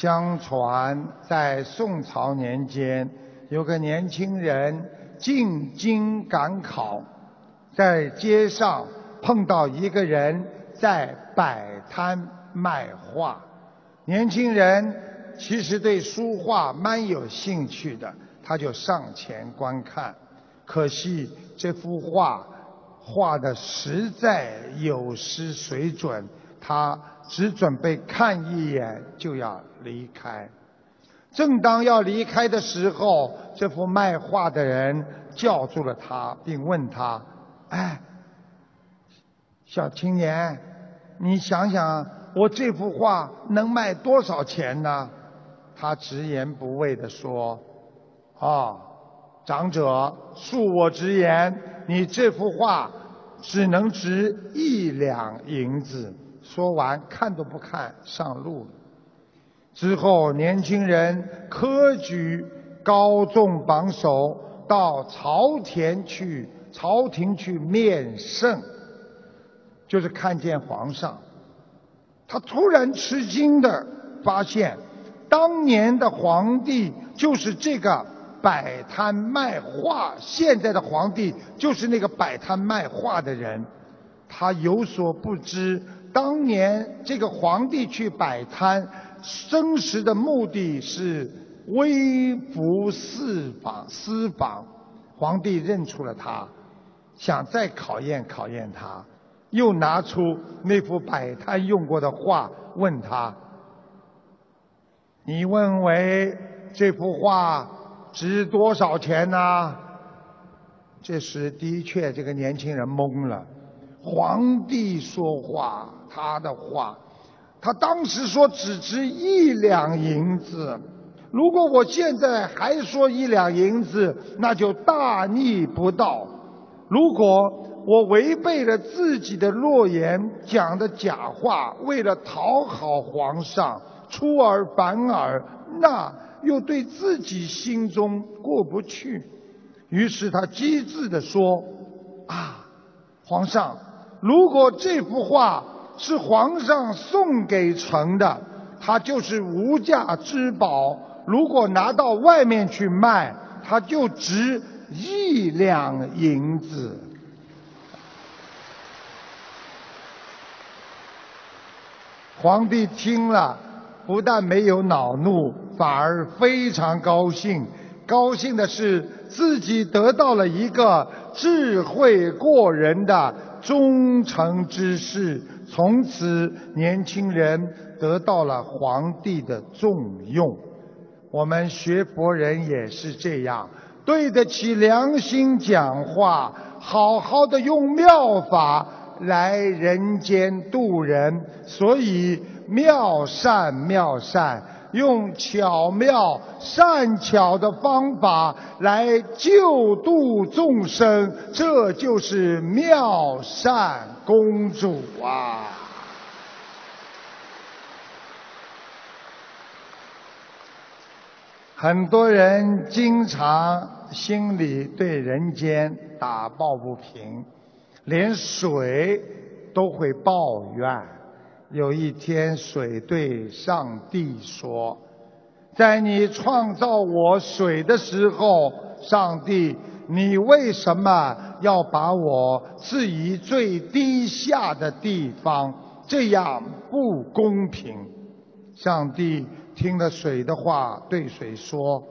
相传在宋朝年间，有个年轻人进京赶考，在街上碰到一个人在摆摊卖画。年轻人其实对书画蛮有兴趣的，他就上前观看。可惜这幅画画的实在有失水准，他只准备看一眼就要离开。正当要离开的时候，这幅卖画的人叫住了他，并问他：“哎，小青年，你想想，我这幅画能卖多少钱呢？”他直言不讳地说：“啊。”长者，恕我直言，你这幅画只能值一两银子。说完，看都不看，上路了。之后，年轻人科举高中榜首，到朝田去，朝廷去面圣，就是看见皇上。他突然吃惊的发现，当年的皇帝就是这个。摆摊卖画，现在的皇帝就是那个摆摊卖画的人。他有所不知，当年这个皇帝去摆摊，真实的目的是微服私访。私访，皇帝认出了他，想再考验考验他，又拿出那幅摆摊用过的画，问他：“你认为这幅画？”值多少钱呢？这时的确，这个年轻人懵了。皇帝说话，他的话，他当时说只值一两银子。如果我现在还说一两银子，那就大逆不道。如果我违背了自己的诺言，讲的假话，为了讨好皇上，出尔反尔，那……又对自己心中过不去，于是他机智地说：“啊，皇上，如果这幅画是皇上送给臣的，它就是无价之宝；如果拿到外面去卖，它就值一两银子。”皇帝听了。不但没有恼怒，反而非常高兴。高兴的是自己得到了一个智慧过人的忠诚之士。从此，年轻人得到了皇帝的重用。我们学佛人也是这样，对得起良心讲话，好好的用妙法来人间度人。所以。妙善妙善，用巧妙善巧的方法来救度众生，这就是妙善公主啊！很多人经常心里对人间打抱不平，连水都会抱怨。有一天，水对上帝说：“在你创造我水的时候，上帝，你为什么要把我置于最低下的地方？这样不公平。”上帝听了水的话，对水说：“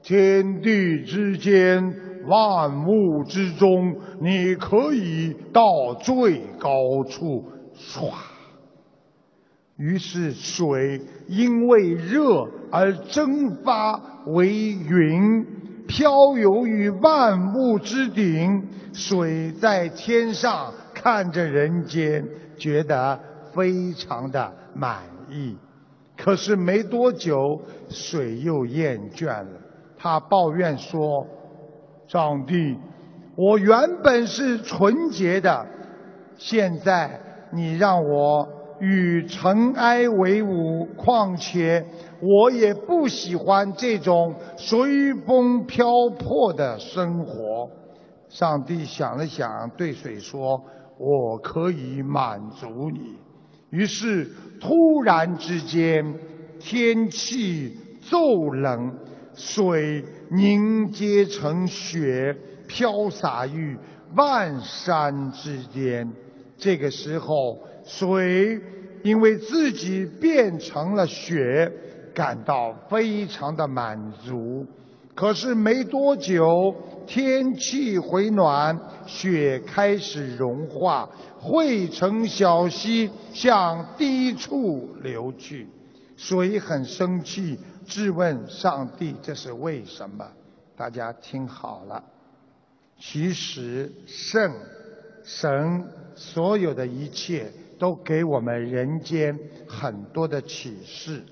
天地之间，万物之中，你可以到最高处。”唰。于是水因为热而蒸发为云，飘游于万物之顶。水在天上看着人间，觉得非常的满意。可是没多久，水又厌倦了，他抱怨说：“上帝，我原本是纯洁的，现在你让我……”与尘埃为伍，况且我也不喜欢这种随风飘泊的生活。上帝想了想，对水说：“我可以满足你。”于是，突然之间，天气骤冷，水凝结成雪，飘洒于万山之间。这个时候，水因为自己变成了雪，感到非常的满足。可是没多久，天气回暖，雪开始融化，汇成小溪向低处流去。水很生气，质问上帝：“这是为什么？”大家听好了，其实圣神所有的一切都给我们人间很多的启示。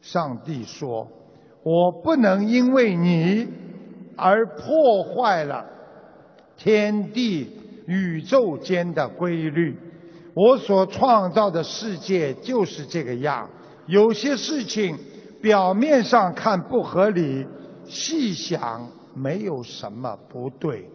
上帝说。我不能因为你而破坏了天地宇宙间的规律。我所创造的世界就是这个样。有些事情表面上看不合理，细想没有什么不对。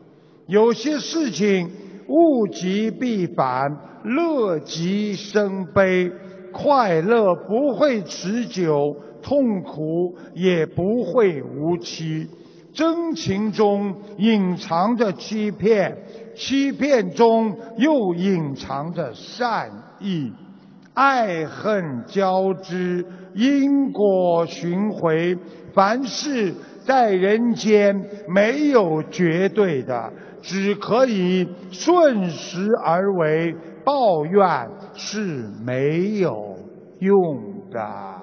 有些事情物极必反，乐极生悲，快乐不会持久。痛苦也不会无期，真情中隐藏着欺骗，欺骗中又隐藏着善意，爱恨交织，因果循环。凡事在人间没有绝对的，只可以顺时而为，抱怨是没有用的。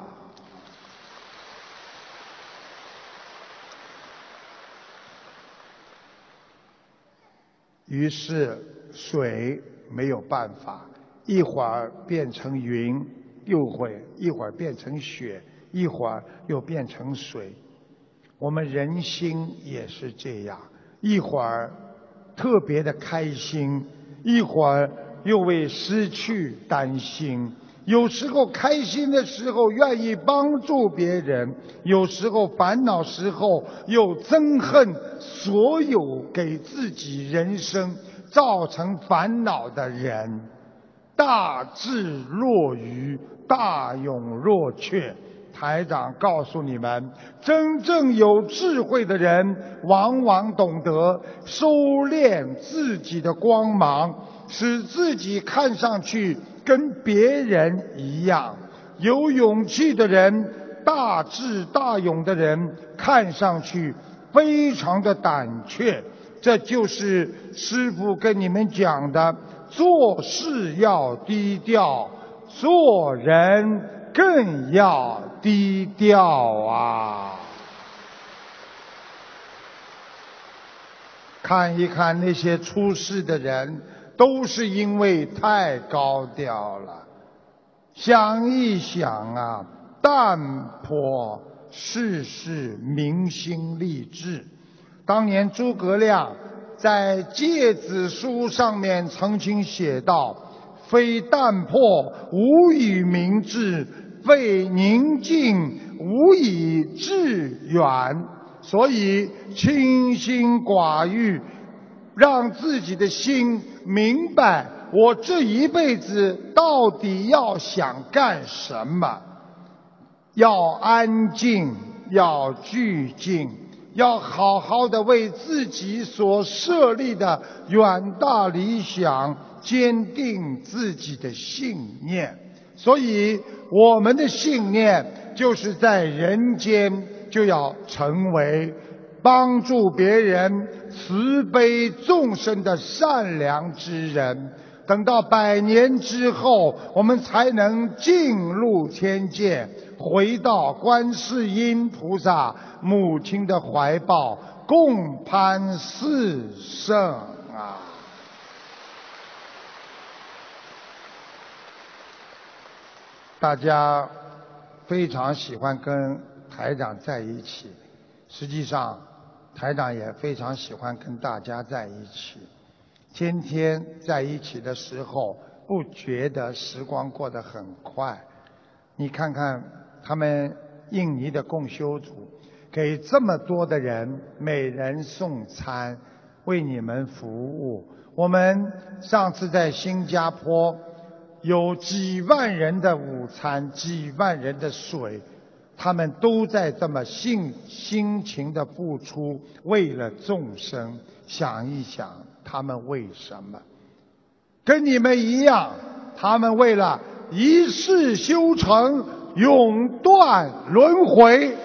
于是水没有办法，一会儿变成云，又会一会儿变成雪，一会儿又变成水。我们人心也是这样，一会儿特别的开心，一会儿又为失去担心。有时候开心的时候愿意帮助别人，有时候烦恼时候又憎恨所有给自己人生造成烦恼的人。大智若愚，大勇若怯。台长告诉你们，真正有智慧的人，往往懂得收敛自己的光芒，使自己看上去。跟别人一样，有勇气的人，大智大勇的人，看上去非常的胆怯。这就是师父跟你们讲的：做事要低调，做人更要低调啊！看一看那些出事的人。都是因为太高调了。想一想啊，淡泊世事，明心立志。当年诸葛亮在《诫子书》上面曾经写道：“非淡泊无以明志，为宁静无以致远。”所以清心寡欲。让自己的心明白，我这一辈子到底要想干什么？要安静，要聚静，要好好的为自己所设立的远大理想坚定自己的信念。所以，我们的信念就是在人间就要成为。帮助别人、慈悲众生的善良之人，等到百年之后，我们才能进入天界，回到观世音菩萨母亲的怀抱，共攀四圣啊！大家非常喜欢跟台长在一起，实际上。台长也非常喜欢跟大家在一起，天天在一起的时候，不觉得时光过得很快。你看看他们印尼的共修组，给这么多的人每人送餐，为你们服务。我们上次在新加坡，有几万人的午餐，几万人的水。他们都在这么辛辛勤的付出，为了众生。想一想，他们为什么？跟你们一样，他们为了一世修成，永断轮回。